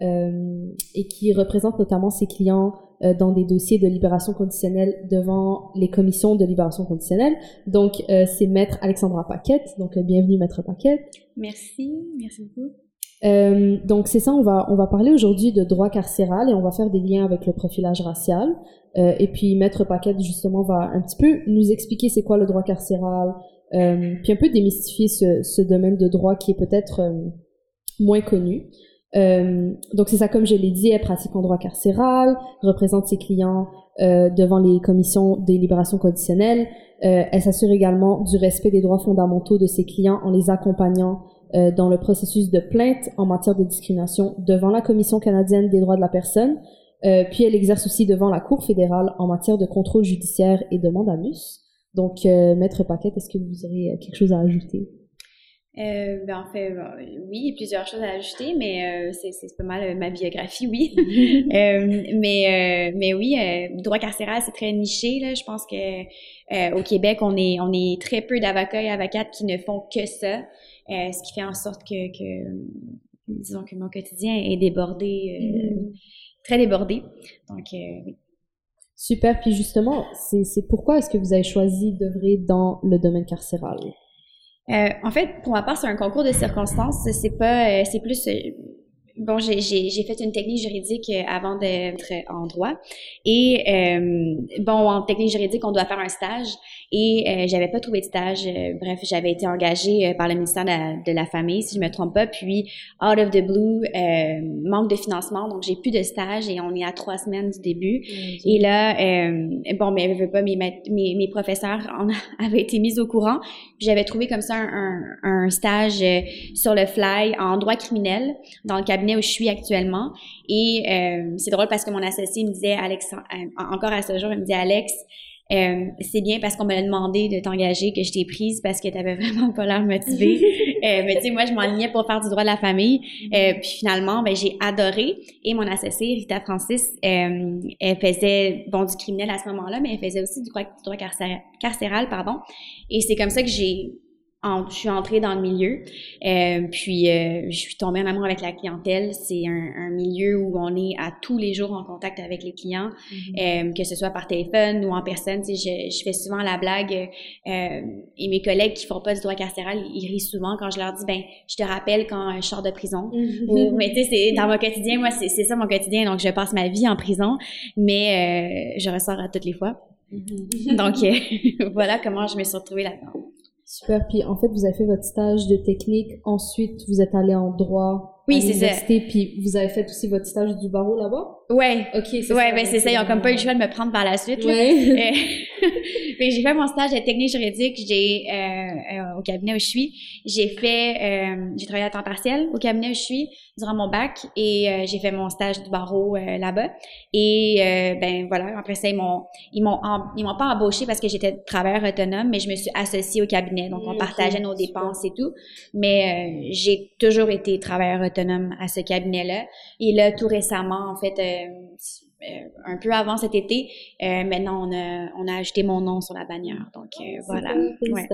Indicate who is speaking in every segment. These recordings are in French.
Speaker 1: et qui représente notamment ses clients euh, dans des dossiers de libération conditionnelle devant les commissions de libération conditionnelle. Donc, euh, c'est Maître Alexandra Paquette. Donc, euh, bienvenue, Maître Paquette.
Speaker 2: Merci, merci beaucoup.
Speaker 1: Euh, donc, c'est ça, on va, on va parler aujourd'hui de droit carcéral et on va faire des liens avec le profilage racial. Euh, et puis, Maître Paquette, justement, va un petit peu nous expliquer c'est quoi le droit carcéral, euh, puis un peu démystifier ce, ce domaine de droit qui est peut-être euh, moins connu. Euh, donc c'est ça, comme je l'ai dit, elle pratique en droit carcéral, représente ses clients euh, devant les commissions des libérations conditionnelles. Euh, elle s'assure également du respect des droits fondamentaux de ses clients en les accompagnant euh, dans le processus de plainte en matière de discrimination devant la Commission canadienne des droits de la personne. Euh, puis elle exerce aussi devant la Cour fédérale en matière de contrôle judiciaire et de mandamus. Donc, Maître Paquette, est-ce que vous aurez quelque chose à ajouter?
Speaker 2: Euh, ben, en fait, bon, oui, il y a plusieurs choses à ajouter, mais euh, c'est, c'est pas mal euh, ma biographie, oui. Euh, mais, euh, mais oui, euh, droit carcéral, c'est très niché. Là. Je pense que euh, au Québec, on est, on est très peu d'avocats et avocates qui ne font que ça, euh, ce qui fait en sorte que, que disons que mon quotidien est débordé, euh, très débordé. Donc, euh, oui.
Speaker 1: Super. Puis justement, c'est c'est pourquoi est-ce que vous avez choisi d'œuvrer dans le domaine carcéral?
Speaker 2: Euh, en fait, pour ma part, c'est un concours de circonstances. C'est pas, euh, c'est plus. euh, bon, j'ai, fait une technique juridique avant d'être en droit. Et bon, en technique juridique, on doit faire un stage. Et euh, j'avais pas trouvé de stage. Euh, bref, j'avais été engagée euh, par le ministère de la, de la Famille, si je me trompe pas. Puis, out of the blue, euh, manque de financement. Donc, j'ai plus de stage et on est à trois semaines du début. Et là, euh, bon, mais je veux pas, mes, mes, mes professeurs en avaient été mis au courant. J'avais trouvé comme ça un, un, un stage euh, sur le fly en droit criminel dans le cabinet où je suis actuellement. Et euh, c'est drôle parce que mon associé me disait, Alex, euh, encore à ce jour, il me dit, Alex, euh, c'est bien parce qu'on m'a demandé de t'engager que je t'ai prise parce que t'avais vraiment pas l'air motivée. Euh, mais tu sais, moi, je m'enlignais pour faire du droit de la famille. Euh, puis finalement, ben, j'ai adoré. Et mon associée, Rita Francis, euh, elle faisait, bon, du criminel à ce moment-là, mais elle faisait aussi du droit, du droit carcéral, carcéral, pardon. Et c'est comme ça que j'ai, en- je suis entrée dans le milieu. Euh, puis, euh, je suis tombée en amour avec la clientèle. C'est un, un milieu où on est à tous les jours en contact avec les clients, euh, que ce soit par téléphone ou en personne. Tu sais, je, je fais souvent la blague et mes collègues qui font pas du droit carcéral, ils rient souvent quand je leur dis, ben, je te rappelle quand je sors de prison. Ou- mais tu sais, c'est dans mon quotidien, moi, c'est ça mon quotidien. Donc, je passe ma vie en prison, mais je ressors à toutes les fois. Donc, euh, voilà comment je me suis retrouvée là-dedans.
Speaker 1: Super. Puis en fait, vous avez fait votre stage de technique. Ensuite, vous êtes allé en droit
Speaker 2: Oui, c'est ça.
Speaker 1: Puis vous avez fait aussi votre stage du barreau là-bas?
Speaker 2: Ouais.
Speaker 1: Ok, c'est
Speaker 2: Ouais,
Speaker 1: ça.
Speaker 2: ben c'est ça, ils ont comme pas eu le choix de me prendre par la suite.
Speaker 1: Ouais.
Speaker 2: Euh, j'ai fait mon stage de technique juridique j'ai euh, euh, au cabinet où je suis. J'ai fait euh, j'ai travaillé à temps partiel au cabinet où je suis durant mon bac et euh, j'ai fait mon stage du barreau là-bas. Et ben voilà, après ça ils m'ont ils m'ont ils m'ont pas embauché parce que j'étais travailleur autonome, mais je me suis associée au cabinet. Donc on partageait nos
Speaker 1: super.
Speaker 2: dépenses et tout. Mais euh, j'ai toujours été travailleur autonome à ce cabinet-là. Et là, tout récemment, en fait, euh, euh, un peu avant cet été, euh, maintenant, on a, on a ajouté mon nom sur la bannière. Donc, euh, voilà. Ouais.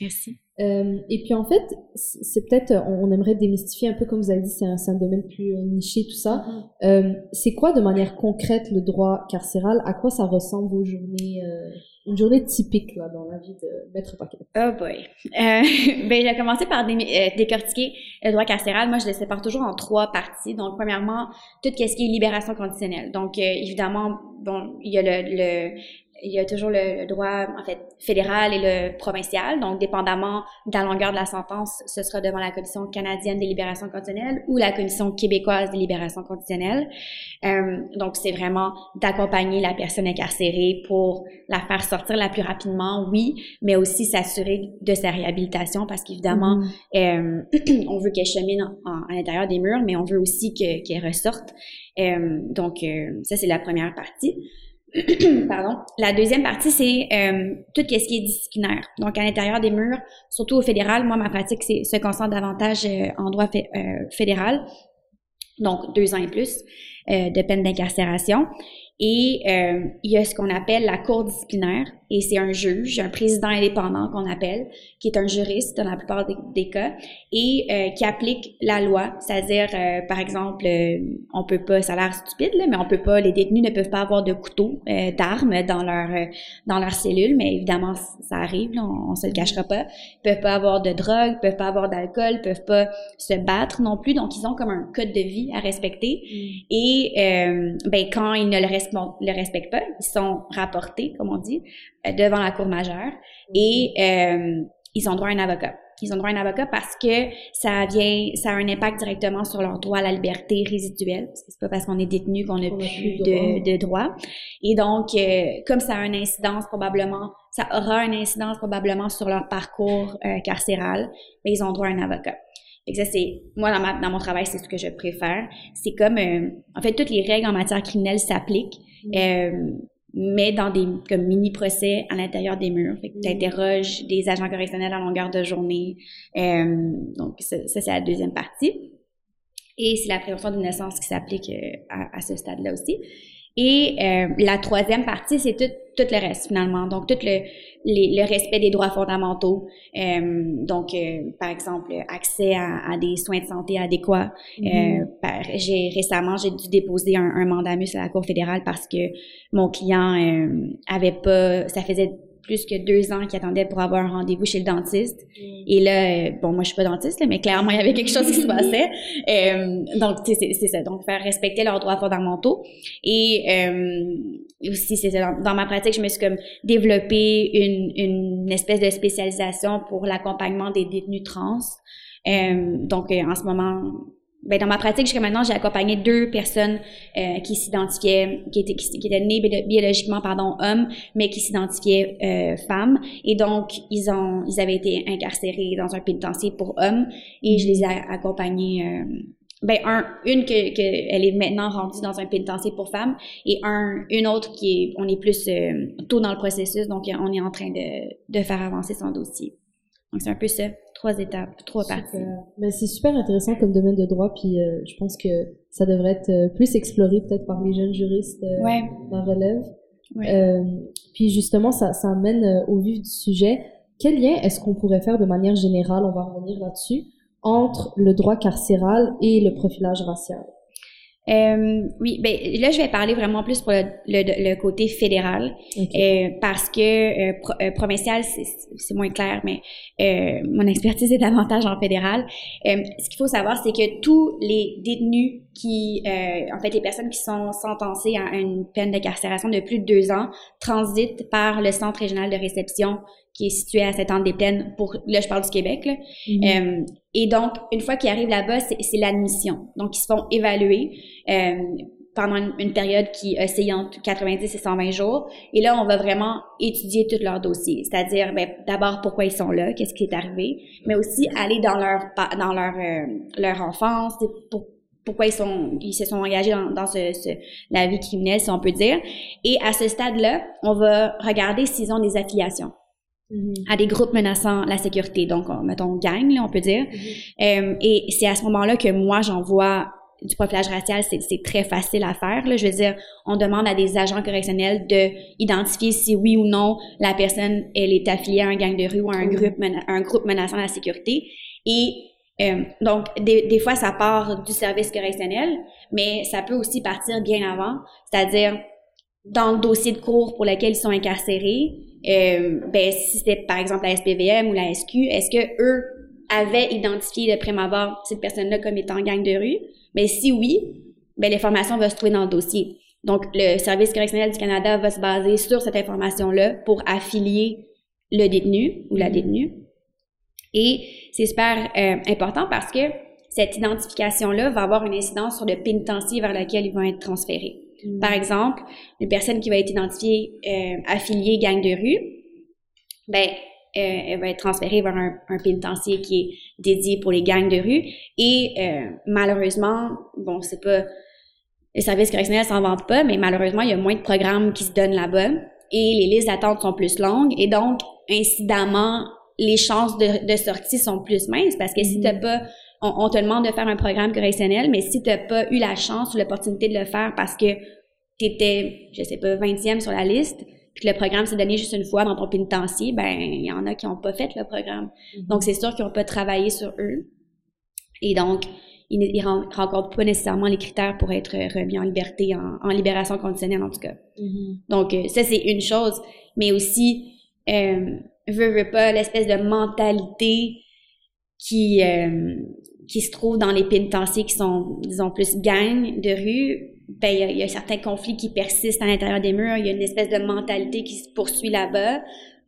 Speaker 2: Merci.
Speaker 1: Euh, et puis en fait, c'est peut-être, on on aimerait démystifier un peu, comme vous avez dit, c'est un, un domaine plus euh, niché, tout ça. Euh, c'est quoi de manière concrète le droit carcéral? À quoi ça ressemble vos journées, euh, une journée typique là dans la vie de Maître Paquet
Speaker 2: Oh boy. Euh, ben, j'ai commencé par dé- euh, décortiquer le droit carcéral. Moi, je le sépare toujours en trois parties. Donc, premièrement, tout ce qui est libération conditionnelle. Donc, euh, évidemment, bon, il y a le, le, il y a toujours le, le, droit, en fait, fédéral et le provincial. Donc, dépendamment de la longueur de la sentence, ce sera devant la Commission canadienne des libérations conditionnelles ou la Commission québécoise des libérations conditionnelles. Euh, donc, c'est vraiment d'accompagner la personne incarcérée pour la faire sortir la plus rapidement, oui, mais aussi s'assurer de sa réhabilitation parce qu'évidemment, euh, on veut qu'elle chemine en, à l'intérieur des murs, mais on veut aussi qu'elle ressorte. Euh, donc, euh, ça, c'est la première partie. Pardon. La deuxième partie, c'est euh, tout ce qui est disciplinaire. Donc, à l'intérieur des murs, surtout au fédéral, moi, ma pratique c'est, se concentre davantage euh, en droit euh, fédéral, donc deux ans et plus euh, de peine d'incarcération. Et euh, il y a ce qu'on appelle la cour disciplinaire, et c'est un juge, un président indépendant qu'on appelle, qui est un juriste dans la plupart des, cas, et euh, qui applique la loi, c'est-à-dire, euh, par exemple, euh, on peut pas, ça a l'air stupide, là, mais on peut pas, les détenus ne peuvent pas avoir de couteau, euh, d'armes dans leur dans leur cellule, mais évidemment, ça arrive, là, on, on, se le cachera pas. Ils peuvent pas avoir de drogue, ils peuvent pas avoir d'alcool, ils peuvent pas se battre non plus, donc ils ont comme un code de vie à respecter. Mm. Et ben quand ils ne le respectent le respectent pas, ils sont rapportés, comme on dit, euh, devant la cour majeure et euh, ils ont droit à un avocat. Ils ont droit à un avocat parce que ça vient, ça a un impact directement sur leur droit à la liberté résiduelle. C'est pas parce qu'on est détenu qu'on n'a plus de, de droit. Et donc, euh, comme ça a une incidence probablement, ça aura une incidence probablement sur leur parcours euh, carcéral, mais ils ont droit à un avocat. Et ça, c'est, moi, dans, ma, dans mon travail, c'est ce que je préfère. C'est comme, euh, en fait, toutes les règles en matière criminelle s'appliquent, mm. Mais dans des comme mini-procès à l'intérieur des murs. Fait que tu mm. interroges des agents correctionnels à longueur de journée. Euh, donc, ça, ça c'est la deuxième partie. Et c'est la prévention d'innocence qui s'applique euh, à, à, ce stade-là aussi. Et euh, la troisième partie, c'est tout, tout le reste finalement. Donc, tout le, les, le respect des droits fondamentaux. Euh, donc, euh, par exemple, accès à, à, des soins de santé adéquats. Mm-hmm. Euh, j'ai récemment, j'ai dû déposer un, un mandamus à la Cour fédérale parce que mon client euh, avait pas, ça faisait plus que deux ans qui attendaient pour avoir un rendez-vous chez le dentiste. Mm. Et là, euh, bon, moi, je suis pas dentiste, mais clairement, il y avait quelque chose qui se passait. Euh, donc, c'est ça. Donc, faire respecter leurs droits fondamentaux. Et euh, aussi, c'est ça. Dans, ma pratique, je me suis comme développé une, une espèce de spécialisation pour l'accompagnement des détenus trans. Euh, donc, euh, en ce moment, ben, dans ma pratique jusqu'à maintenant, j'ai accompagné deux personnes euh, qui s'identifiaient, qui étaient, qui, qui étaient nées biologiquement, pardon, hommes, mais qui s'identifiaient euh, femmes. Et donc, ils ont, ils avaient été incarcérés dans un pénitencier pour hommes, et je les ai accompagnés. Euh, ben un, une que, que elle est maintenant rendue dans un pénitencier pour femmes, et un, une autre qui est, on est plus euh, tôt dans le processus, donc on est en train de, de faire avancer son dossier. Donc c'est un peu ça trois étapes, trois super. parties.
Speaker 1: Mais c'est super intéressant comme domaine de droit, puis euh, je pense que ça devrait être euh, plus exploré peut-être par les jeunes juristes euh,
Speaker 2: ouais.
Speaker 1: dans relève. Ouais. Euh, puis justement, ça, ça amène euh, au vif du sujet. Quel lien est-ce qu'on pourrait faire de manière générale, on va revenir là-dessus, entre le droit carcéral et le profilage racial?
Speaker 2: Euh, oui, ben là je vais parler vraiment plus pour le, le, le côté fédéral okay. euh, parce que euh, pro, euh, provincial c'est moins clair, mais euh, mon expertise est davantage en fédéral. Euh, ce qu'il faut savoir, c'est que tous les détenus qui, en fait, les personnes qui sont sentencées à une peine d'incarcération de plus de deux ans transitent par le centre régional de réception qui est situé à cette des plaines pour là je parle du Québec là. Mm -hmm. euh, et donc une fois qu'ils arrivent là-bas c'est l'admission. Donc ils se font évaluer euh, pendant une, une, période qui oscille entre 90 et 120 jours. Et là on va vraiment étudier tout leur dossier. C'est-à-dire ben, d'abord pourquoi ils sont là qu'est-ce qui est arrivé mais aussi aller dans leur dans leur euh, leur enfance pour pourquoi ils sont ils se sont engagés dans, dans ce, ce, la vie criminelle si on peut dire. Et à ce stade-là on va regarder s'ils ont des affiliations Mm-hmm. à des groupes menaçant la sécurité, donc mettons gang, là, on peut dire. Mm-hmm. Euh, et c'est à ce moment-là que moi j'envoie du profilage racial, c'est très facile à faire. Là. Je veux dire, on demande à des agents correctionnels de identifier si oui ou non la personne elle est affiliée à un gang de rue ou à un mm-hmm. groupe un groupe menaçant la sécurité. Et euh, donc des, des fois ça part du service correctionnel, mais ça peut aussi partir bien avant, c'est-à-dire dans le dossier de cours pour lequel ils sont incarcérés, euh, ben, si c'était par exemple la SPVM ou la SQ, est-ce que eux avaient identifié de prime abord cette personne-là comme étant gang de rue? Mais ben, si oui, ben, l'information va se trouver dans le dossier. Donc, le Service correctionnel du Canada va se baser sur cette information-là pour affilier le détenu ou la détenue. Et c'est super euh, important parce que cette identification-là va avoir une incidence sur le pénitencier vers lequel ils vont être transférés. Par exemple, une personne qui va être identifiée euh, affiliée gang de rue, ben, euh, elle va être transférée vers un, un, pénitencier qui est dédié pour les gangs de rue. Et euh, malheureusement, bon, c'est pas le service correctionnel s'en vante pas, mais malheureusement, il y a moins de programmes qui se donnent là-bas. Et les listes d'attente sont plus longues. Et donc incidemment les chances de, de sortie sont plus minces parce que si t'as pas on, on, te demande de faire un programme correctionnel, mais si t'as pas eu la chance ou l'opportunité de le faire parce que t'étais, je sais pas, 20e sur la liste, puis que le programme s'est donné juste une fois dans ton pénitencier, ben il y en a qui n'ont pas fait le programme. Mm-hmm. Donc c'est sûr qu'ils n'ont pas travaillé sur eux. Et donc, ils ne rencontrent pas nécessairement les critères pour être remis en liberté, en, libération conditionnelle en tout cas. Mm-hmm. Donc euh, ça c'est une chose, mais aussi euh, veut, veut pas l'espèce de mentalité qui euh, qui se trouve dans les pénitenciers qui sont disons plus gang de rue ben, il y, a, y, a certains conflits qui persistent à l'intérieur des murs, il y a une espèce de mentalité qui se poursuit là-bas.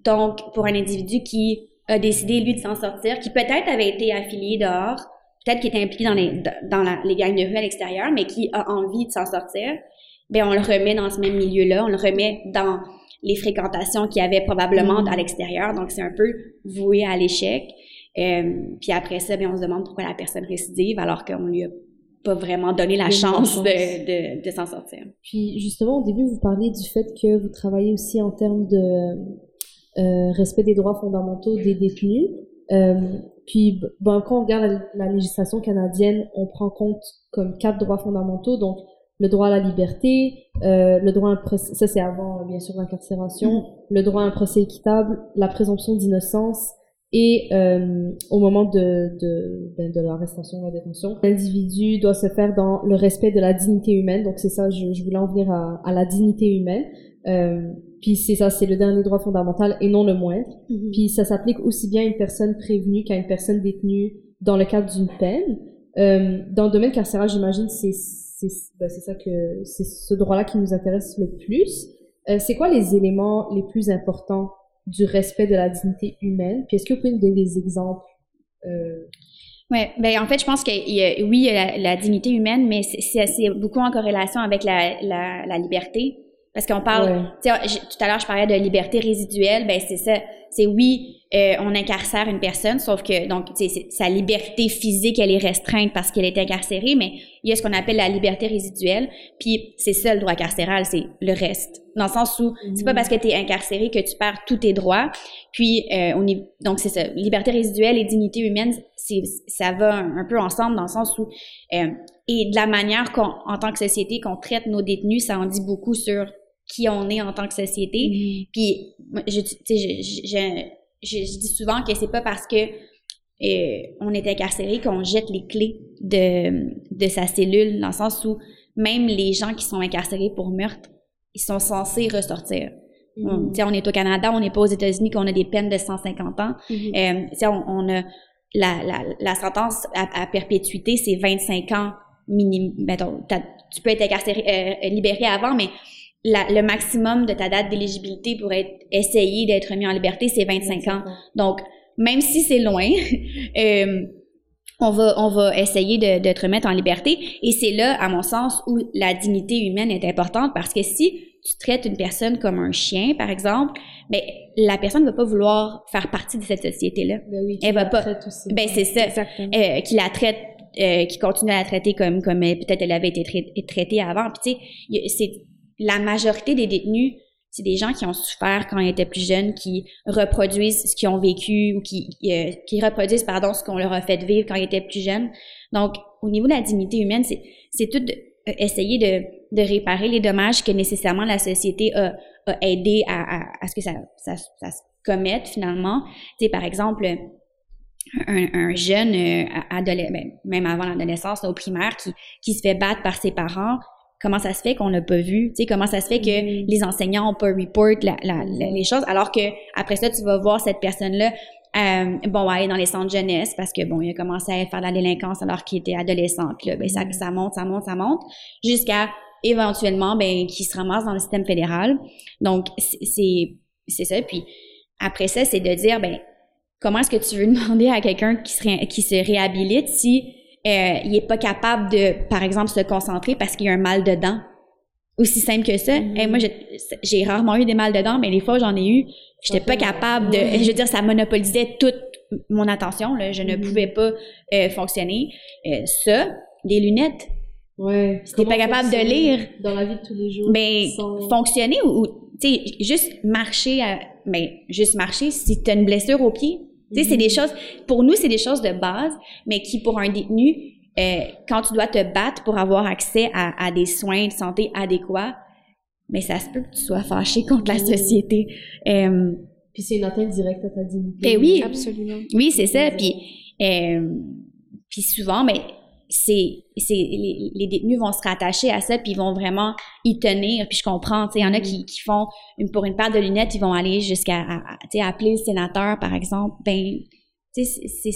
Speaker 2: Donc, pour un individu qui a décidé, lui, de s'en sortir, qui peut-être avait été affilié dehors, peut-être qui était impliqué dans les, dans la, les gangs de rue à l'extérieur, mais qui a envie de s'en sortir, ben, on le remet dans ce même milieu-là, on le remet dans les fréquentations qu'il y avait probablement mm. à l'extérieur. Donc, c'est un peu voué à l'échec. Euh, puis après ça, ben, on se demande pourquoi la personne récidive alors qu'on lui a pas vraiment donné la chance, de, de, s'en sortir.
Speaker 1: Puis justement, au début, vous parliez du fait que vous travaillez aussi en termes de euh, respect des droits fondamentaux des détenus. Euh, puis bon, quand on regarde la, législation canadienne, on prend compte comme quatre droits fondamentaux, donc le droit à la liberté, euh, le droit à un procès, ça c'est avant bien sûr l'incarcération, mm. le droit à un procès équitable, la présomption d'innocence, et euh, au moment de, de, ben, de l'arrestation, la détention, l'individu doit se faire dans le respect de la dignité humaine. Donc c'est ça, je, je, voulais en venir à, à la dignité humaine. Euh, puis c'est ça, c'est le dernier droit fondamental et non le moindre. Mm-hmm. Puis ça s'applique aussi bien à une personne prévenue qu'à une personne détenue dans le cadre d'une peine. Euh, dans le domaine carcéral, j'imagine c'est c'est ben, ça que c'est ce droit-là qui nous intéresse le plus. Euh, c'est quoi les éléments les plus importants du respect de la dignité humaine. Puis est-ce que vous pouvez nous donner des exemples? Euh...
Speaker 2: Oui, ben en fait, je pense que y a, oui, il y a la, la, dignité humaine, mais c'est beaucoup en corrélation avec la, la, la liberté. Parce qu'on parle, tout à l'heure, je parlais de liberté résiduelle, ben c'est ça. C'est oui, euh, on incarcère une personne, sauf que donc sa liberté physique elle est restreinte parce qu'elle est incarcérée, mais il y a ce qu'on appelle la liberté résiduelle, puis c'est ça le droit carcéral, c'est le reste. Dans le sens où c'est pas parce que tu es incarcéré que tu perds tous tes droits. Puis euh, on est donc c'est ça, liberté résiduelle et dignité humaine, c'est ça va un, peu ensemble dans le sens où euh, et de la manière qu'on en tant que société qu'on traite nos détenus, ça en dit beaucoup sur qui on est en tant que société. Mm-hmm. Puis je, je, je, je, dis souvent que c'est pas parce que euh, on est incarcéré qu'on jette les clés de, de sa cellule, dans le sens où même les gens qui sont incarcérés pour meurtre, ils sont censés ressortir. Mm. On, on est au Canada, on n'est pas aux États-Unis qu'on a des peines de 150 ans. Mm-hmm. euh, on, on, a la, la, la sentence à, à perpétuité, c'est 25 ans minimum. Tu peux être incarcéré, euh, libéré avant, mais la, le maximum de ta date d'éligibilité pour être essayer d'être mis en liberté, c'est 25 ans. Donc, même si c'est loin, euh, on va on va essayer de, de te remettre en liberté. Et c'est là, à mon sens, où la dignité humaine est importante parce que si tu traites une personne comme un chien, par exemple, ben la personne ne va pas vouloir faire partie de cette société-là.
Speaker 1: Ben oui,
Speaker 2: elle va pas.
Speaker 1: Aussi,
Speaker 2: ben c'est ça. Euh, qui la traite euh, qui continue à la traiter comme comme peut-être elle avait été traitée avant. Puis tu sais, c'est la majorité des détenus, c'est des gens qui ont souffert quand ils étaient plus jeunes, qui reproduisent ce qu'ils ont vécu ou qui, euh, qui reproduisent pardon ce qu'on leur a fait vivre quand ils étaient plus jeunes. Donc, au niveau de la dignité humaine, c'est, tout euh, essayer de, de réparer les dommages que nécessairement la société a, a aidé à, à, à, ce que ça, ça, se commette finalement. Tu sais, par exemple, un, un, jeune euh, ben, même avant l'adolescence, au primaire, qui, qui se fait battre par ses parents, comment ça se fait qu'on n'a pas vu, tu sais, comment ça se fait que mm-hmm. les enseignants ont pas report la, la, les choses, alors que après ça, tu vas voir cette personne-là, euh, bon, aller dans les centres jeunesse parce que bon, il a commencé à faire de la délinquance alors qu'il était adolescent, puis là, ben, ça, mm-hmm. ça monte, ça monte, ça monte, jusqu'à éventuellement, ben, qui se ramassent dans le système fédéral. Donc, c'est, c'est ça. Puis, après ça, c'est de dire, ben, comment est-ce que tu veux demander à quelqu'un qui se, qui se réhabilite si euh, il est pas capable de, par exemple, se concentrer parce qu'il y a un mal de dents? Aussi simple que ça.
Speaker 1: Mhm.
Speaker 2: Et moi, j'ai- rarement eu des mal de dents, mais les fois j'en ai eu, j'étais pas capable de, je veux dire, ça monopolisait toute mon attention, là. Je ne
Speaker 1: Mhm.
Speaker 2: pouvais pas euh, fonctionner. Euh, ça, des lunettes,
Speaker 1: Ouais.
Speaker 2: Si t'es pas capable de lire,
Speaker 1: Dans la vie de tous les jours.
Speaker 2: ben,
Speaker 1: sans-
Speaker 2: fonctionner ou, tu sais, juste marcher, à, ben, juste marcher si tu as une blessure au pied. Tu sais, c'est
Speaker 1: Mhm.
Speaker 2: des choses, pour nous, c'est des choses de base, mais qui, pour un détenu, euh, quand tu dois te battre pour avoir accès à, à des soins de santé adéquats, mais ça se peut que tu sois fâché contre la
Speaker 1: Mhm.
Speaker 2: société. Euh,
Speaker 1: Puis c'est une atteinte directe à ta dignité.
Speaker 2: Ben oui.
Speaker 3: Absolument.
Speaker 2: oui, c'est ça. Puis, euh, puis souvent, mais c'est, c'est les, les détenus vont se rattacher à ça, puis ils vont vraiment y tenir. Puis je comprends, tu sais, il y en a qui, qui font une, pour une paire de lunettes, ils vont aller jusqu'à, tu sais, appeler le sénateur, par exemple. Ben, tu sais, c'est,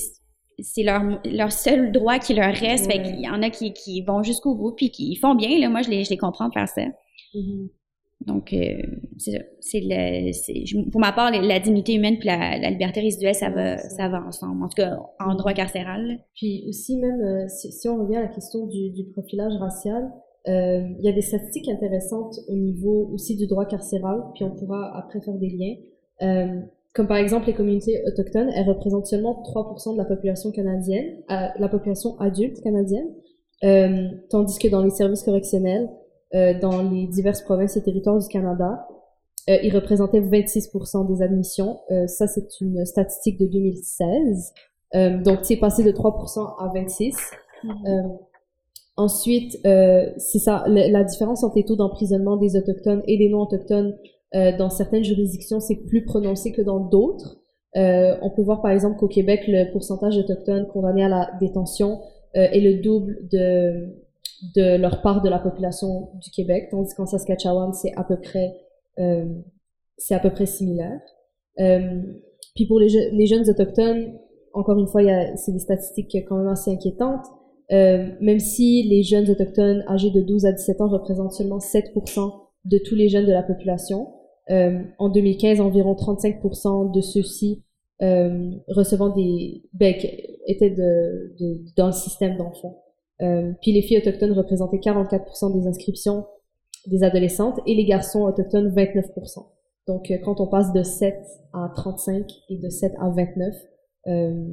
Speaker 2: c'est- leur, leur seul droit qui leur reste. Fait
Speaker 1: Ouais.
Speaker 2: qu'il y en a qui, qui vont jusqu'au bout, puis qui font bien. Là, moi, je les, je les comprends de faire ça.
Speaker 1: Mhm.
Speaker 2: Donc, euh, c'est le, pour ma part, la dignité humaine puis la, la liberté résiduelle, ça va, ça va ensemble. En tout cas, en droit carcéral.
Speaker 1: Puis aussi même, euh, si, si on revient à la question du, du profilage racial, euh, il y a des statistiques intéressantes au niveau aussi du droit carcéral, puis on pourra après faire des liens. Euh, comme par exemple les communautés autochtones, elles représentent seulement 3% de la population canadienne, euh, la population adulte canadienne, euh, tandis que dans les services correctionnels, euh, dans les diverses provinces et territoires du Canada, euh, ils représentaient 26% des admissions. Euh, ça, c'est une statistique de 2016. Euh, donc, c'est passé de 3% à 26. Euh, ensuite, euh, c'est ça, la, la différence entre les taux d'emprisonnement des autochtones et des non-autochtones euh, dans certaines juridictions, c'est plus prononcé que dans d'autres. Euh, on peut voir par exemple qu'au Québec, le pourcentage d'autochtones condamnés à la détention euh, est le double de, de leur part de la population du Québec, tandis qu'en Saskatchewan, c'est à peu près euh, c'est à peu près similaire. Euh, puis pour les, je- les jeunes autochtones, encore une fois, c'est des statistiques quand même assez inquiétantes. Euh, même si les jeunes autochtones âgés de 12 à 17 ans représentent seulement 7% de tous les jeunes de la population, euh, en 2015, environ 35% de ceux-ci euh, recevant des qui étaient de, de- dans le système d'enfants. Euh, puis les filles autochtones représentaient 44% des inscriptions des adolescentes et les garçons autochtones 29%. Donc euh, quand on passe de 7 à 35 et de 7 à 29, euh,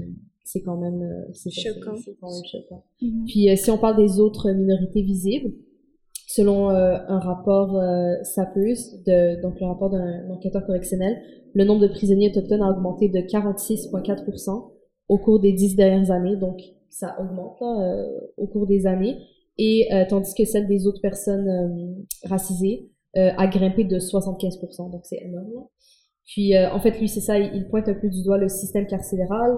Speaker 1: c'est quand même euh, c'est
Speaker 3: Choquant.
Speaker 1: quand même choquant. Puis euh, si on parle des autres minorités visibles, selon euh, un rapport euh, SAPEUS, de, donc le rapport d'un enquêteur correctionnel, le nombre de prisonniers autochtones a augmenté de 46,4% au cours des dix dernières années, donc ça augmente là, euh, au cours des années, et euh, tandis que celle des autres personnes euh, racisées a grimpé de 75%, donc c'est énorme. là. Puis en fait, lui, c'est ça, il, pointe un peu du doigt le système carcéral,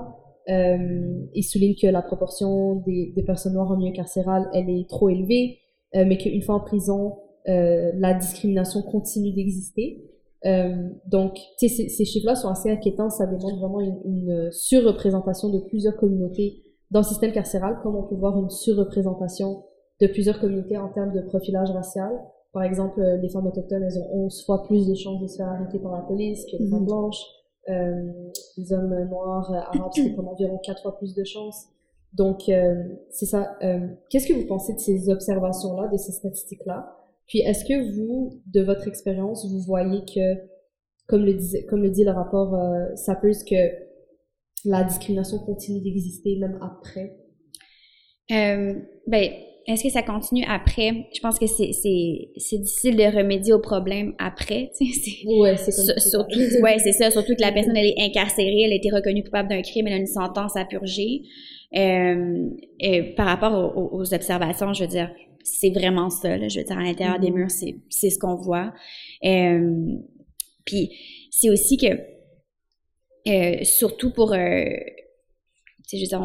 Speaker 1: euh, il souligne que la proportion des, des personnes noires en milieu carcéral, elle est trop élevée, euh, mais qu'une fois en prison, euh, la discrimination continue d'exister. Donc, ces, ces chiffres-là sont assez inquiétants. Ça démontre vraiment une, une surreprésentation de plusieurs communautés dans le système carcéral, comme on peut voir une surreprésentation de plusieurs communautés en termes de profilage racial. Par exemple, euh, les femmes autochtones, elles ont 11 fois plus de chances de se faire arrêter par la police que les femmes
Speaker 3: Mhm.
Speaker 1: blanches. Euh, les hommes noirs, euh, arabes, c'est comme environ 4 fois plus de chances. Donc, euh, c'est ça. Euh, Qu'est-ce que vous pensez de ces observations-là, de ces statistiques-là? Puis, est-ce que vous, de votre expérience, vous voyez que, comme le, disait, comme le dit le rapport euh, Sappers, que la discrimination continue d'exister même après?
Speaker 2: Euh, ben, est-ce que ça continue après? Je pense que c'est, c'est, difficile de remédier au problème après, tu sais. c'est-
Speaker 1: Ouais, c'est
Speaker 2: surtout, ouais, c'est ça. Surtout que la personne, elle est incarcérée, elle a été reconnue coupable d'un crime, elle a une sentence à purger. Euh, et par rapport aux, observations, je veux dire, c'est vraiment ça. Là, je veux dire, à l'intérieur des
Speaker 1: Mhm.
Speaker 2: murs, c'est, c'est ce qu'on voit. Euh, puis c'est aussi que, euh, surtout pour, euh, je veux dire,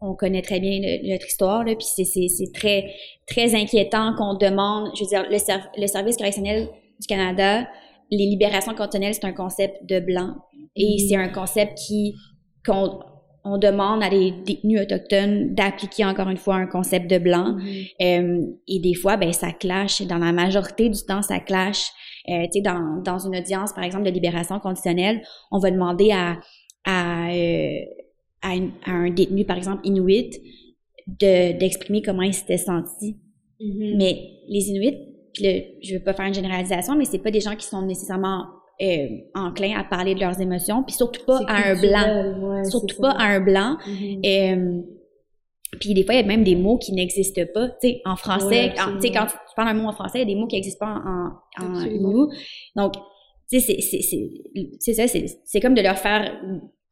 Speaker 2: on, connaît très bien le- notre histoire, là, puis c'est, très, très inquiétant qu'on demande, je veux dire, le, ser- le service correctionnel du Canada, les libérations conditionnelles, c'est un concept de blanc et
Speaker 1: Mhm.
Speaker 2: c'est un concept qui qu'on on demande à des détenus autochtones d'appliquer encore une fois un concept de blanc. Euh, et des fois, ben ça clash. Dans la majorité du temps, ça clash. Euh, dans, dans une audience, par exemple, de libération conditionnelle, on va demander à, à, euh, à, une- à un détenu, par exemple, inuit, de, d'exprimer comment il s'était senti.
Speaker 1: Mhm.
Speaker 2: Mais les Inuits, le- je veux pas faire une généralisation, mais c'est pas des gens qui sont nécessairement euh, enclins à parler de leurs émotions, puis surtout pas à un blanc.
Speaker 1: ouais,
Speaker 2: Surtout pas
Speaker 1: ça.
Speaker 2: à un blanc.
Speaker 1: Mhm.
Speaker 2: Euh, puis des fois, il y a même des mots qui n'existent pas. Tu sais, en français,
Speaker 1: Ouais,
Speaker 2: tu sais, quand tu parles un mot en français, il y a des mots qui n'existent pas en, en. Donc, tu sais, c'est- ça, c'est c'est comme de leur faire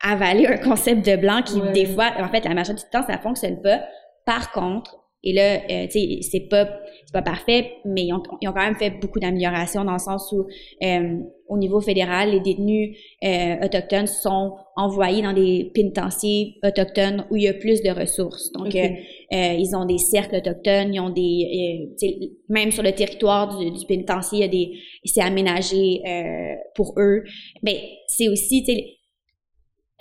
Speaker 2: avaler un concept de blanc qui,
Speaker 1: Ouais.
Speaker 2: des fois, en fait, la majorité du temps, ça fonctionne pas. Par contre, et là, euh, tu sais, c'est pas, pas parfait, mais ils ont, ils ont quand même fait beaucoup d'améliorations dans le sens où, euh, au niveau fédéral, les détenus euh, autochtones sont envoyés dans des pénitenciers autochtones où il y a plus de ressources. Donc, euh, euh, ils ont des cercles autochtones, ils ont des, euh, même sur le territoire du, du pénitencier, il y a des, c'est aménagé euh, pour eux. Mais c'est aussi, tu sais,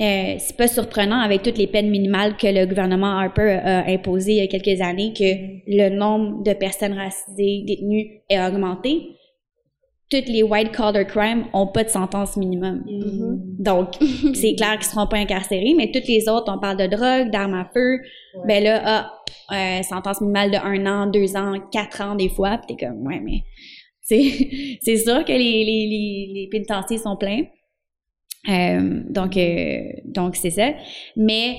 Speaker 2: euh, c'est pas surprenant avec toutes les peines minimales que le gouvernement Harper a imposées il y a quelques années que le nombre de personnes racisées détenues ait augmenté. Toutes les white collar crimes ont pas de sentence minimum.
Speaker 1: Mhm.
Speaker 2: Donc, c'est clair qu'ils seront pas incarcérés, mais toutes les autres, on parle de drogue, d'armes à feu. Ben là, ah, euh, sentence minimale de un an, deux ans, quatre ans des fois. Puis t'es comme, ouais, mais c'est, c'est sûr que les, les, les, les pénitenciers sont pleins. Euh, donc, euh, donc c'est ça. Mais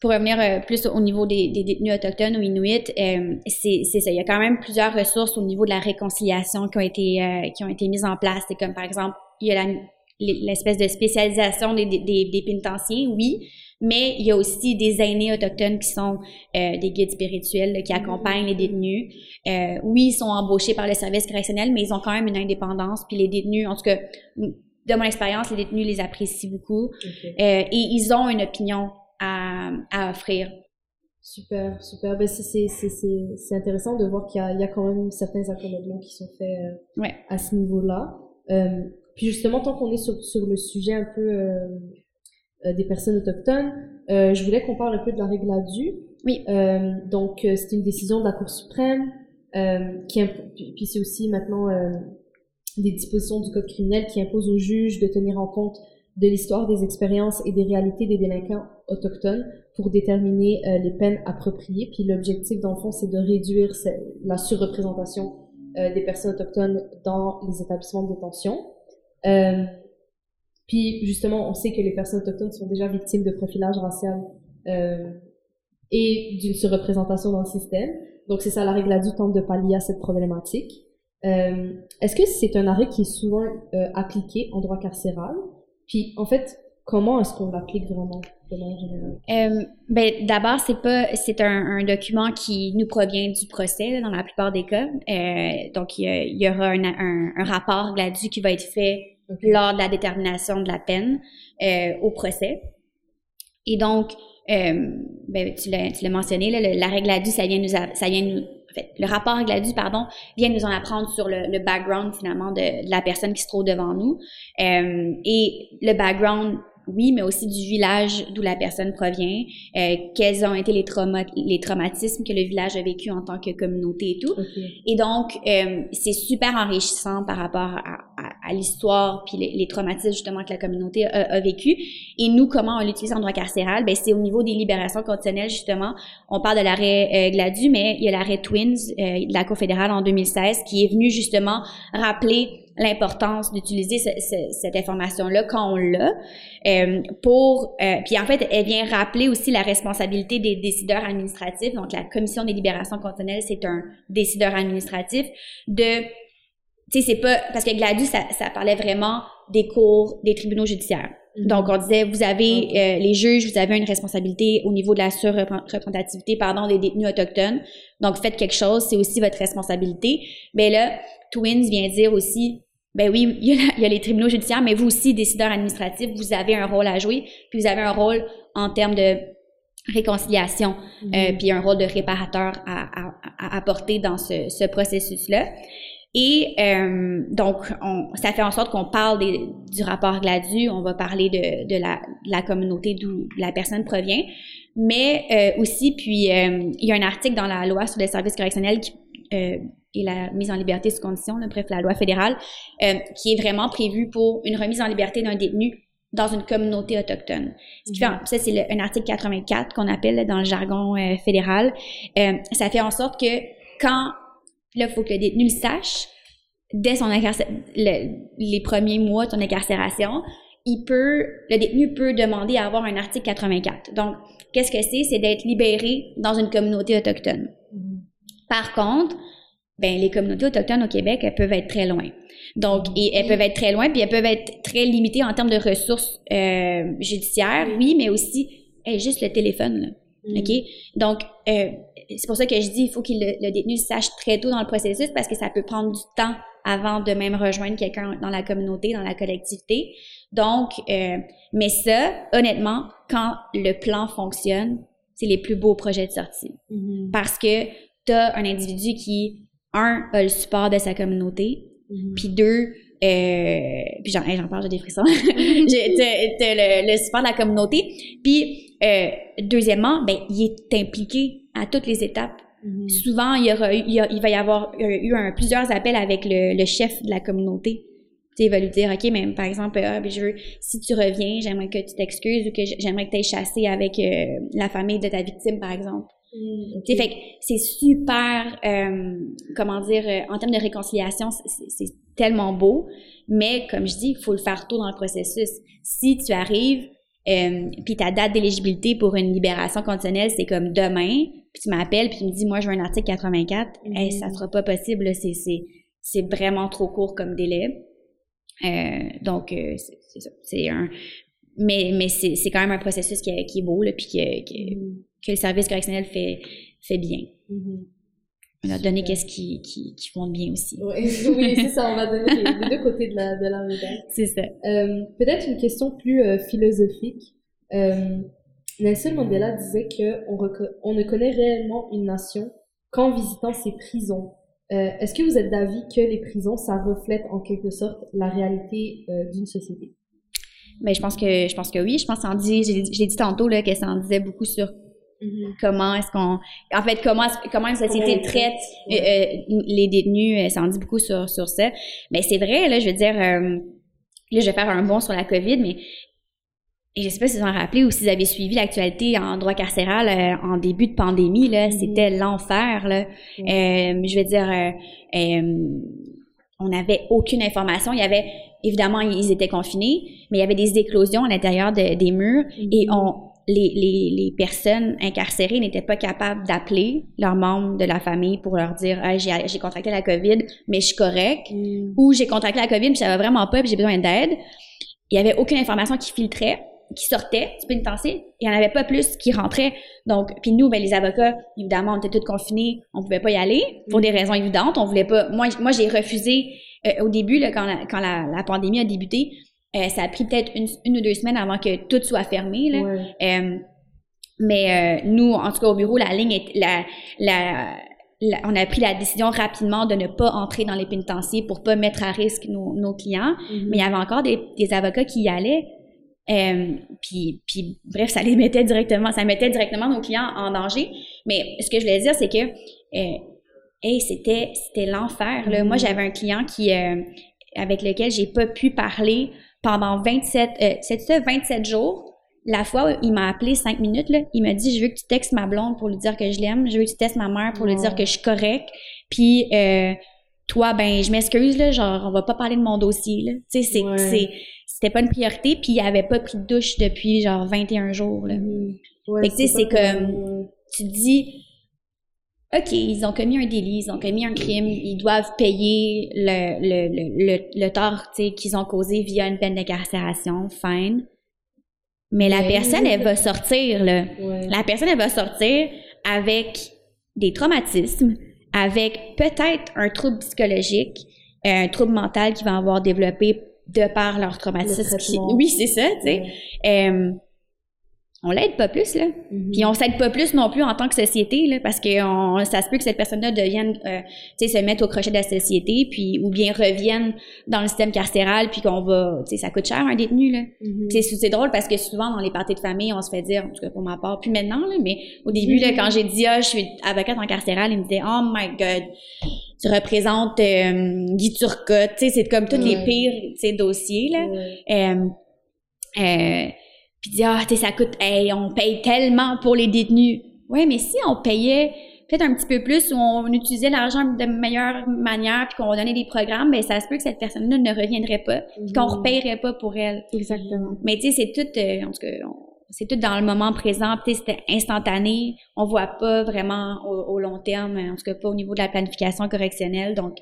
Speaker 2: pour revenir euh, plus au niveau des, des détenus autochtones ou inuits, euh, c'est ça. Il y a quand même plusieurs ressources au niveau de la réconciliation qui ont été euh, qui ont été mises en place. C'est comme par exemple, il y a l'espèce de spécialisation des, des, des pénitenciers, oui, mais il y a aussi des aînés autochtones qui sont euh, des guides spirituels qui accompagnent les détenus. Oui, ils sont embauchés par le service correctionnel, mais ils ont quand même une indépendance. Puis les détenus, en tout cas, de mon expérience, les détenus les apprécient beaucoup euh, et ils ont une opinion à, à offrir.
Speaker 1: Super, super. Ben, c'est, c'est, c'est, c'est, c'est intéressant de voir qu'il y a, il y a quand même certains accommodements qui sont faits euh,
Speaker 2: Ouais.
Speaker 1: à ce niveau-là. Euh, puis justement, tant qu'on est sur, sur le sujet un peu euh, euh, des personnes autochtones, euh, je voulais qu'on parle un peu de la règle ADU.
Speaker 2: Oui.
Speaker 1: Euh, donc, euh, c'est une décision de la Cour suprême euh, qui puis, c'est aussi maintenant euh, des dispositions du Code criminel qui imposent aux juges de tenir en compte de l'histoire, des expériences et des réalités des délinquants autochtones pour déterminer euh, les peines appropriées. Puis l'objectif, dans le fond, c'est de réduire la surreprésentation euh, des personnes autochtones dans les établissements de détention. Euh, puis justement, on sait que les personnes autochtones sont déjà victimes de profilage racial euh, et d'une surreprésentation dans le système. Donc c'est ça, la règle ADU tente de pallier à cette problématique. Euh, Est-ce que c'est un arrêt qui est souvent euh, appliqué en droit carcéral? Puis en fait, comment est-ce qu'on l'applique vraiment de manière générale?
Speaker 2: Euh, ben, d'abord, c'est pas, c'est un, un document qui nous provient du procès là, dans la plupart des cas. Euh, donc, il y, y aura un, un, un rapport GLADU qui va être fait lors de la détermination de la peine euh, au procès. Et donc, euh, ben, tu l'as mentionné, là, le- la règle GLADU, ça vient nous, ça vient nous, le rapport GLADU, pardon, vient nous en apprendre sur le, le background finalement de, de la personne qui se trouve devant nous. Euh, et le background, oui, mais aussi du village d'où la personne provient, euh, quels ont été les, trauma les traumatismes que le village a vécu en tant que communauté et tout. Et donc, euh, c'est super enrichissant par rapport à, à, l'histoire puis les, les traumatismes justement que la communauté a, a vécu. Et nous, comment on l'utilise en droit carcéral? Ben, c'est au niveau des libérations conditionnelles, justement. On parle de l'arrêt euh, Gladu, mais il y a l'arrêt Twins euh, de la Cour fédérale en 2016 qui est venu justement rappeler l'importance d'utiliser ce- ce- cette information-là quand on l'a. Euh, pour euh, puis en fait elle vient rappeler aussi la responsabilité des décideurs administratifs donc la commission des libérations conditionnelles c'est un décideur administratif de tu sais c'est pas parce que Gladys ça, ça parlait vraiment des cours des tribunaux judiciaires. Donc on disait vous avez euh, les juges vous avez une responsabilité au niveau de la surreprésentativité pardon des détenus autochtones. Donc faites quelque chose c'est aussi votre responsabilité. Mais là Twins vient dire aussi ben oui, il y, a il y a les tribunaux judiciaires, mais vous aussi, décideurs administratifs, vous avez un rôle à jouer, puis vous avez un rôle en termes de réconciliation,
Speaker 1: Mhm.
Speaker 2: euh, puis un rôle de réparateur à, à, à apporter dans ce, ce processus-là. Et euh, donc, on, ça fait en sorte qu'on parle des, du rapport Gladu, on va parler de, de, la, de la communauté d'où la personne provient, mais euh, aussi, puis euh, il y a un article dans la loi sur les services correctionnels qui, euh, et la mise en liberté sous condition, là, bref, la loi fédérale, euh, qui est vraiment prévue pour une remise en liberté d'un détenu dans une communauté autochtone. Ce qui fait, ça c'est un article 84 qu'on appelle là, dans le jargon euh, fédéral. Euh, ça fait en sorte que quand là, il faut que le détenu le sache dès son le- les premiers mois de son incarcération, il peut, le détenu peut demander à avoir un article 84. Donc, qu'est-ce que c'est? C'est d'être libéré dans une communauté autochtone. Par contre, ben, les communautés autochtones au Québec, elles peuvent être très loin. Donc, et elles peuvent être très loin, puis elles peuvent être très limitées en termes de ressources euh, judiciaires, oui, mais aussi hey, juste le téléphone. Là. OK? Donc, euh, c'est pour ça que je dis il faut que le, le détenu sache très tôt dans le processus parce que ça peut prendre du temps avant de même rejoindre quelqu'un dans la communauté, dans la collectivité. Donc, euh, mais ça, honnêtement, quand le plan fonctionne, c'est les plus beaux projets de sortie.
Speaker 1: Mhm.
Speaker 2: Parce que tu as un individu qui, un, a le support de sa communauté,
Speaker 1: Mhm.
Speaker 2: puis deux, euh, puis j'en, j'en parle, j'ai des frissons. J'ai- t'as- t'as le, le support de la communauté. Puis, euh, deuxièmement, ben, il est impliqué à toutes les étapes.
Speaker 1: Mhm.
Speaker 2: Souvent, il, y aura il, y a- il va y avoir eu un- plusieurs appels avec le, le chef de la communauté. Tu il va lui dire, OK, mais par exemple, ah, ben, je veux, si tu reviens, j'aimerais que tu t'excuses ou que j'aimerais que tu aies chassé avec euh, la famille de ta victime, par exemple. Sais, fait que c'est super, euh, comment dire, euh, en termes de réconciliation, c'est c'est tellement beau, mais comme je dis, il faut le faire tôt dans le processus. Si tu arrives, euh, puis ta date d'éligibilité pour une libération conditionnelle, c'est comme demain, puis tu m'appelles, puis tu me dis, moi, je veux un article 84,
Speaker 1: Mhm.
Speaker 2: hey, ça sera pas possible, c'est- vraiment trop court comme délai. Euh, donc, euh, c'est ça. C'est un... Mais, mais c'est quand même un processus qui, est- qui est beau, là, puis que, que,
Speaker 1: Mhm.
Speaker 2: que le service correctionnel fait, fait bien.
Speaker 1: Mhm.
Speaker 2: On a donné qu'est-ce qui, qui, qui de bien aussi.
Speaker 1: Oui, c'est ça, on va donner les, les deux côtés de la, de la médaille.
Speaker 2: C'est ça.
Speaker 1: Euh, Peut-être une question plus euh, philosophique. Euh, Nelson Mandela disait que on, ne connaît réellement une nation qu'en visitant ses prisons. Euh, Est-ce que vous êtes d'avis que les prisons, ça reflète en quelque sorte la réalité euh, d'une société?
Speaker 2: Mais je pense que je pense que oui. Je pense que ça en dit, j'ai j'ai dit tantôt là, que ça en disait beaucoup sur comment est-ce qu'on. En fait, comment, comment une société traite euh, euh, les détenus, euh, ça en dit beaucoup sur, sur ça. Mais c'est vrai, là, je veux dire, euh, là, je vais faire un bond sur la COVID, mais et je sais pas si vous en rappelez ou si vous avez suivi l'actualité en droit carcéral euh, en début de pandémie, là,
Speaker 1: Mhm.
Speaker 2: c'était l'enfer, là. Je veux dire, on n'avait aucune information. Il y avait, évidemment, ils étaient confinés, mais il y avait des éclosions à l'intérieur de- des murs et on, les, les, les personnes incarcérées n'étaient pas capables d'appeler leurs membres de la famille pour leur dire Ah, j'ai contracté la COVID, mais je suis correct.
Speaker 1: Mhm.
Speaker 2: Ou j'ai contracté la COVID, puis ça va vraiment pas, puis j'ai besoin d'aide. Il y avait aucune information qui filtrait, qui sortait du pénitencier. Il y en avait pas plus qui rentrait. Donc, puis nous, ben, les avocats, évidemment, on était tous confinés, on pouvait pas y aller pour des raisons évidentes. On voulait pas. Moi, moi, j'ai refusé euh, au début, là, quand, la, quand la, la pandémie a débuté. Euh, ça a pris peut-être une, une ou deux semaines avant que tout soit fermé. Là.
Speaker 1: Ouais.
Speaker 2: Euh, mais euh, nous, en tout cas au bureau, la ligne est la, la, la- on a pris la décision rapidement de ne pas entrer dans les pénitenciers pour pas mettre à risque nos, nos clients.
Speaker 1: Mhm.
Speaker 2: Mais il y avait encore des, des avocats qui y allaient. Euh, puis, puis bref, ça les mettait directement, ça mettait directement nos clients en danger. Mais ce que je voulais dire, c'est que euh, hey, c'était c'était l'enfer. Là.
Speaker 1: Mhm.
Speaker 2: Moi, j'avais un client qui euh, avec lequel j'ai pas pu parler pendant 27 euh, c'était 27 jours. La fois où il m'a appelé cinq minutes, là, il m'a dit Je veux que tu textes ma blonde pour lui dire que je l'aime, je veux que tu textes ma mère pour lui dire que je suis correct. Puis euh, toi, ben, je m'excuse, là, genre, on va pas parler de mon dossier, là. Tu sais, c'est,
Speaker 1: Ouais.
Speaker 2: c'est, c'était pas une priorité, puis il avait pas pris de douche depuis, genre, 21 jours, là.
Speaker 1: Mhm. Ouais,
Speaker 2: Fait que, tu sais, c'est comme- Tu te dis, OK, ils ont commis un délit, ils ont commis un crime, ils doivent payer le, le, le, le, le tort, qu'ils ont causé via une peine d'incarcération, fine. Mais la personne, elle va sortir, là.
Speaker 1: Ouais.
Speaker 2: La personne, elle va sortir avec des traumatismes, avec peut-être un trouble psychologique, euh, un trouble mental qui va avoir développé de par leur traumatisme. Qui- Oui, c'est ça, tu sais.
Speaker 1: Ouais.
Speaker 2: Euh, on l'aide pas plus, là.
Speaker 1: Mhm.
Speaker 2: Puis on s'aide pas plus non plus en tant que société, là, parce que on- ça se peut que cette personne-là devienne, euh, tu sais, se mette au crochet de la société, puis ou bien revienne dans le système carcéral, puis qu'on va, tu sais, ça coûte cher un détenu, là.
Speaker 1: Mhm.
Speaker 2: C'est c'est drôle parce que souvent dans les parties de famille, on se fait dire, en tout cas pour ma part, plus maintenant, là, mais au début, là,
Speaker 1: Mhm.
Speaker 2: quand j'ai dit, ah, je suis avocate en carcéral, ils me disaient, oh my god, tu représentes euh, Guy Turcotte, tu sais, c'est comme tous les pires, tu sais, dossiers, là. Euh, euh, puis dire, ah, tu sais, ça coûte, hey, on paye tellement pour les détenus. Ouais, mais si on payait peut-être un petit peu plus ou on utilisait l'argent de meilleure manière puis qu'on donnait des programmes, ben ça se peut que cette personne-là ne reviendrait pas puis qu'on
Speaker 1: Mhm.
Speaker 2: repayerait pas pour elle.
Speaker 1: Exactement.
Speaker 2: Mais tu sais, c'est tout, euh, en tout cas, c'est tout dans le moment présent. Tu sais, c'était instantané. On voit pas vraiment au, au long terme, en tout cas pas au niveau de la planification correctionnelle. Donc,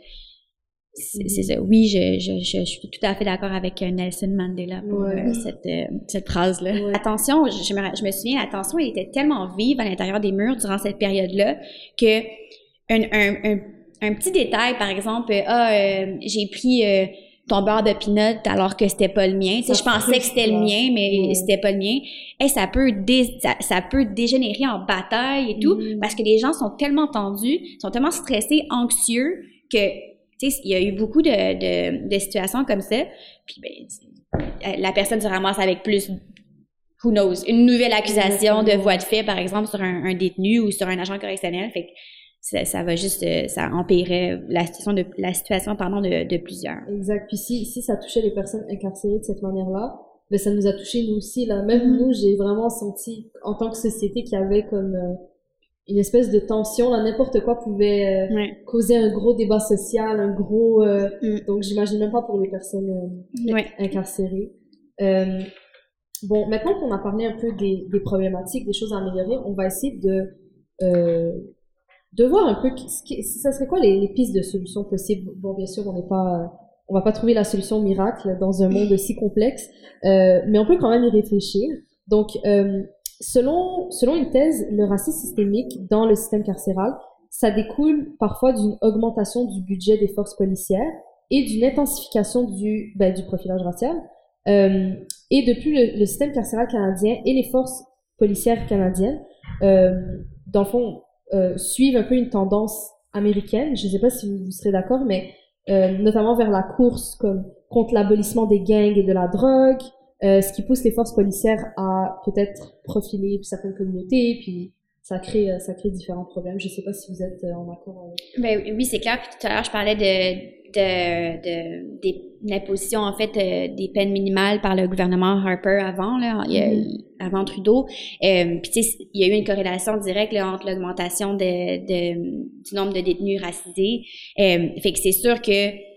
Speaker 2: c'est c'est ça. Oui, je, je, je, je suis tout à fait d'accord avec euh, Nelson Mandela pour
Speaker 1: Ouais.
Speaker 2: euh, cette, euh, cette phrase-là.
Speaker 1: Ouais.
Speaker 2: Attention, je, je me, je me souviens, l'attention elle était tellement vive à l'intérieur des murs durant cette période-là que un, un, un, un petit détail, par exemple, euh, ah, euh, j'ai pris euh, ton beurre de peanut alors que c'était pas le mien. Tu sais,
Speaker 1: Ça
Speaker 2: je pensais que c'était le mien, mais
Speaker 1: Ouais.
Speaker 2: c'était pas le mien. Et ça peut dé- ça, ça peut dégénérer en bataille et tout
Speaker 1: Mhm.
Speaker 2: parce que les gens sont tellement tendus, sont tellement stressés, anxieux que tu sais, il y a eu beaucoup de, de, de situations comme ça. Puis ben, c'est- la personne se ramasse avec plus who knows, une nouvelle accusation de voie de fait, par exemple, sur un, un détenu ou sur un agent correctionnel. Fait que ça, ça va juste, euh, ça empirerait la situation de, la situation, pardon, de, de plusieurs.
Speaker 1: Exact. Puis si, si ça touchait les personnes incarcérées de cette manière-là, ben ça nous a touché nous aussi. Là. Même
Speaker 2: Mhm.
Speaker 1: nous, j'ai vraiment senti, en tant que société, qu'il y avait comme euh, une espèce de tension. Là, n'importe quoi pouvait euh,
Speaker 2: Ouais.
Speaker 1: causer un gros débat social, un gros... euh,
Speaker 2: Mm.
Speaker 1: Donc, j'imagine même pas pour les personnes euh,
Speaker 2: Ouais.
Speaker 1: incarcérées. Bon, maintenant qu'on a parlé un peu des, des problématiques, des choses à améliorer, on va essayer de, de voir un peu ce qui- ça serait quoi les, les pistes de solutions possibles. Bon, bien sûr, on n'est pas, on va pas trouver la solution miracle dans un monde si complexe, mais on peut quand même y réfléchir. Donc, selon, selon une thèse, le racisme systémique dans le système carcéral, ça découle parfois d'une augmentation du budget des forces policières et d'une intensification du, ben, du profilage racial. Euh, et depuis le, le système carcéral canadien et les forces policières canadiennes, euh, dans le fond, euh, suivent un peu une tendance américaine. Je ne sais pas si vous, serez d'accord, mais euh, notamment vers la course comme, contre l'abolissement des gangs et de la drogue, euh, ce qui pousse les forces policières à peut-être profiler certaines communautés, puis ça crée, euh, ça crée différents problèmes. Je ne sais pas si vous êtes euh, en accord avec
Speaker 2: Ben oui, c'est clair. Puis tout à l'heure, je parlais de, de, de, des- de l'imposition, en fait, euh, des peines minimales par le gouvernement Harper avant, là, il
Speaker 1: Mhm.
Speaker 2: avant Trudeau. Euh, puis, tu sais, il y a eu une corrélation directe là, entre l'augmentation de, de, du nombre de détenus racisés. Euh, fait que c'est sûr que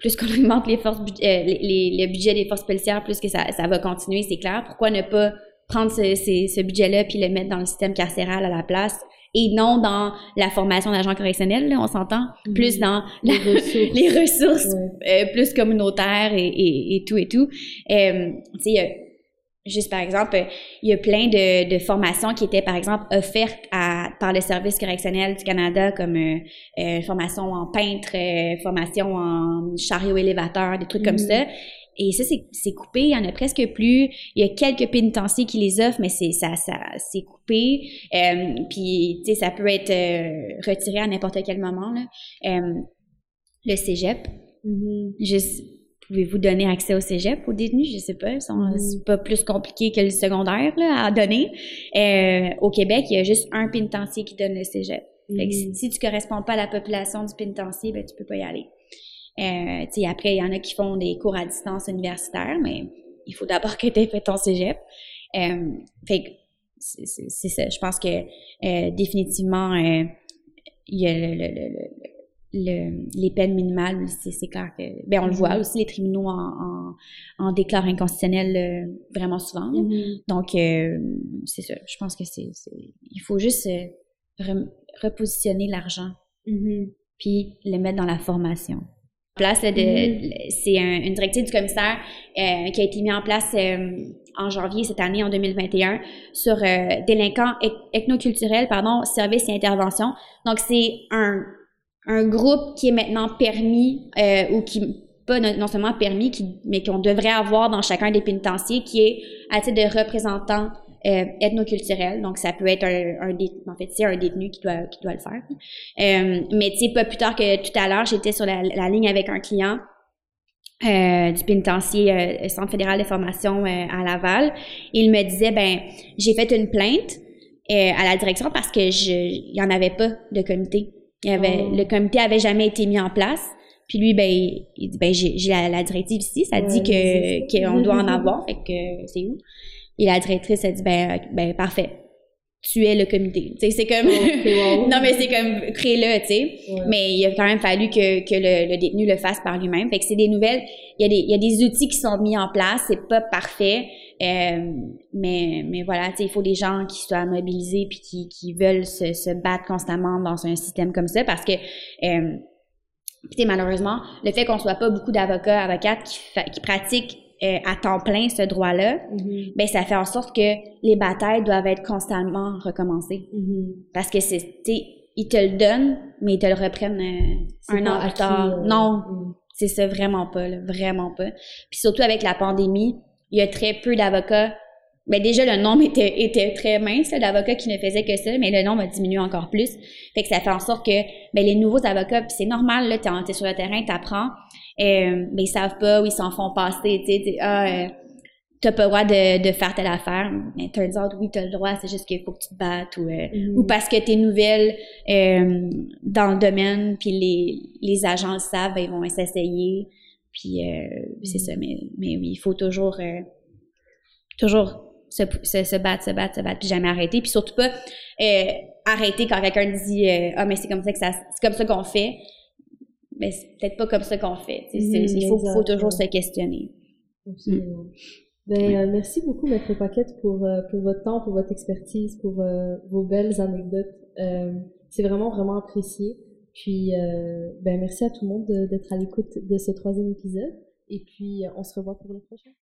Speaker 2: plus qu'on augmente les forces, euh, les, les- le budget des forces policières, plus que ça, ça va continuer, c'est clair. Pourquoi ne pas prendre ce, ce, ce budget-là puis le mettre dans le système carcéral à la place et non dans la formation d'agents correctionnels, là, on s'entend, plus dans la-
Speaker 1: les ressources.
Speaker 2: les ressources
Speaker 1: Ouais.
Speaker 2: euh, plus communautaires et, et, et tout et tout. Euh, juste par exemple, il y a plein de, de formations qui étaient, par exemple, offertes à, par le Service correctionnel du Canada, comme euh, euh, formation en peintre, euh, formation en chariot élévateur, des trucs comme
Speaker 1: Mhm.
Speaker 2: ça. Et ça, c'est coupé, il y en a presque plus. Il y a quelques pénitenciers qui les offrent, mais c'est ça, ça c'est coupé. Euh, puis, tu sais, ça peut être euh, retiré à n'importe quel moment. Là. Euh, le cégep,
Speaker 1: Mhm.
Speaker 2: Juste, pouvez-vous donner accès au cégep aux détenus? Je sais pas.
Speaker 1: Mhm.
Speaker 2: C'est pas plus compliqué que le secondaire là, à donner. Euh, au Québec, il y a juste un pénitencier qui donne le cégep. Fait que si,
Speaker 1: Mhm.
Speaker 2: si tu corresponds pas à la population du pénitencier, ben, tu peux pas y aller. Euh, tu sais, après, il y en a qui font des cours à distance universitaires, mais il faut d'abord que tu aies fait ton cégep. Euh, fait que c'est ça. Je pense que euh, définitivement, euh, il y a le, le- le- le- le- les peines minimales, c'est c'est clair que... Ben, on le voit aussi, les tribunaux en, en, en déclarent inconstitutionnel euh, vraiment souvent.
Speaker 1: Mhm.
Speaker 2: Donc, euh, c'est ça. Je pense que c'est... Il faut juste euh, re- repositionner l'argent
Speaker 1: Mhm.
Speaker 2: puis le mettre dans la formation. Place là, de, c'est un- une directive du commissaire qui a été mise en place en janvier cette année, en 2021, sur délinquants eth- ethnoculturels, pardon, services et interventions. Donc c'est un, un groupe qui est maintenant permis euh, ou qui pas non, seulement permis, qui, mais qu'on devrait avoir dans chacun des pénitenciers, qui est à titre de représentant euh, ethnoculturel. Donc, ça peut être un, un détenu, en fait, c'est un détenu qui doit, qui doit le faire. Euh, mais tu sais, pas plus tard que tout à l'heure, j'étais sur la, la ligne avec un client euh, du pénitencier euh, Centre fédéral de formation euh, à Laval. Il me disait, ben, j'ai fait une plainte euh, à la direction parce que je, il y en avait pas de comité. Il avait,
Speaker 1: Oh.
Speaker 2: le comité avait jamais été mis en place. Puis lui, ben, il dit, ben, j'ai la, la directive ici, ça dit que qu'on doit en avoir, fait que c'est où? Et la directrice a dit, ben, ben, parfait. Tu es le comité. C'est comme,
Speaker 1: wow.
Speaker 2: non, mais c'est comme, crée-le, tu sais.
Speaker 1: Ouais.
Speaker 2: Mais il a quand même fallu que, que le, le détenu le fasse par lui-même. Fait que c'est des nouvelles. Il y a des, il y a des outils qui sont mis en place. C'est pas parfait. Euh, mais, mais voilà, tu sais, il faut des gens qui soient mobilisés puis qui, qui veulent se, se battre constamment dans un système comme ça parce que, euh, puis, tu sais, malheureusement, le fait qu'on soit pas beaucoup d'avocats, avocates qui, qui pratiquent euh, à temps plein ce droit-là,
Speaker 1: Mhm.
Speaker 2: ben ça fait en sorte que les batailles doivent être constamment recommencées.
Speaker 1: Mhm.
Speaker 2: Parce que c'est, ils te le donnent, mais ils te le reprennent euh, un an plus tard. non,
Speaker 1: mhm.
Speaker 2: c'est ça vraiment pas, là, vraiment pas. Puis surtout avec la pandémie, il y a très peu d'avocats. Ben déjà le nombre était, était très mince là, d'avocats qui ne faisaient que ça, mais le nombre a diminué encore plus. Fait que ça fait en sorte que ben les nouveaux avocats, c'est normal là, t'es, t'es sur le terrain, t'apprends, mais ils savent pas ou ils s'en font passer, tu sais, ah, euh, t'as pas le droit de, de faire telle affaire, mais turns out oui t'as le droit, c'est juste qu'il faut que tu te battes ou euh,
Speaker 1: Mhm.
Speaker 2: ou parce que t'es nouvelle euh, dans le domaine, puis les, les agents le savent, ben, ils vont s'essayer. Puis euh, c'est ça, mais, mais oui, il faut toujours, euh, toujours se, se, se battre, se battre, se battre, puis jamais arrêter. Puis surtout pas euh, arrêter quand quelqu'un dit euh, Ah, mais c'est comme ça que ça c'est comme ça qu'on fait. Mais c'est peut-être pas comme ça qu'on fait.
Speaker 1: Mhm,
Speaker 2: il faut, toujours se questionner.
Speaker 1: Absolument. Ben, euh, merci beaucoup, Maître Paquette, pour, euh, pour votre temps, pour votre expertise, pour euh, vos belles anecdotes. Euh, c'est vraiment, vraiment apprécié. Puis, euh, ben, merci à tout le monde de- d'être à l'écoute de ce troisième épisode. Et puis, on se revoit pour le prochain.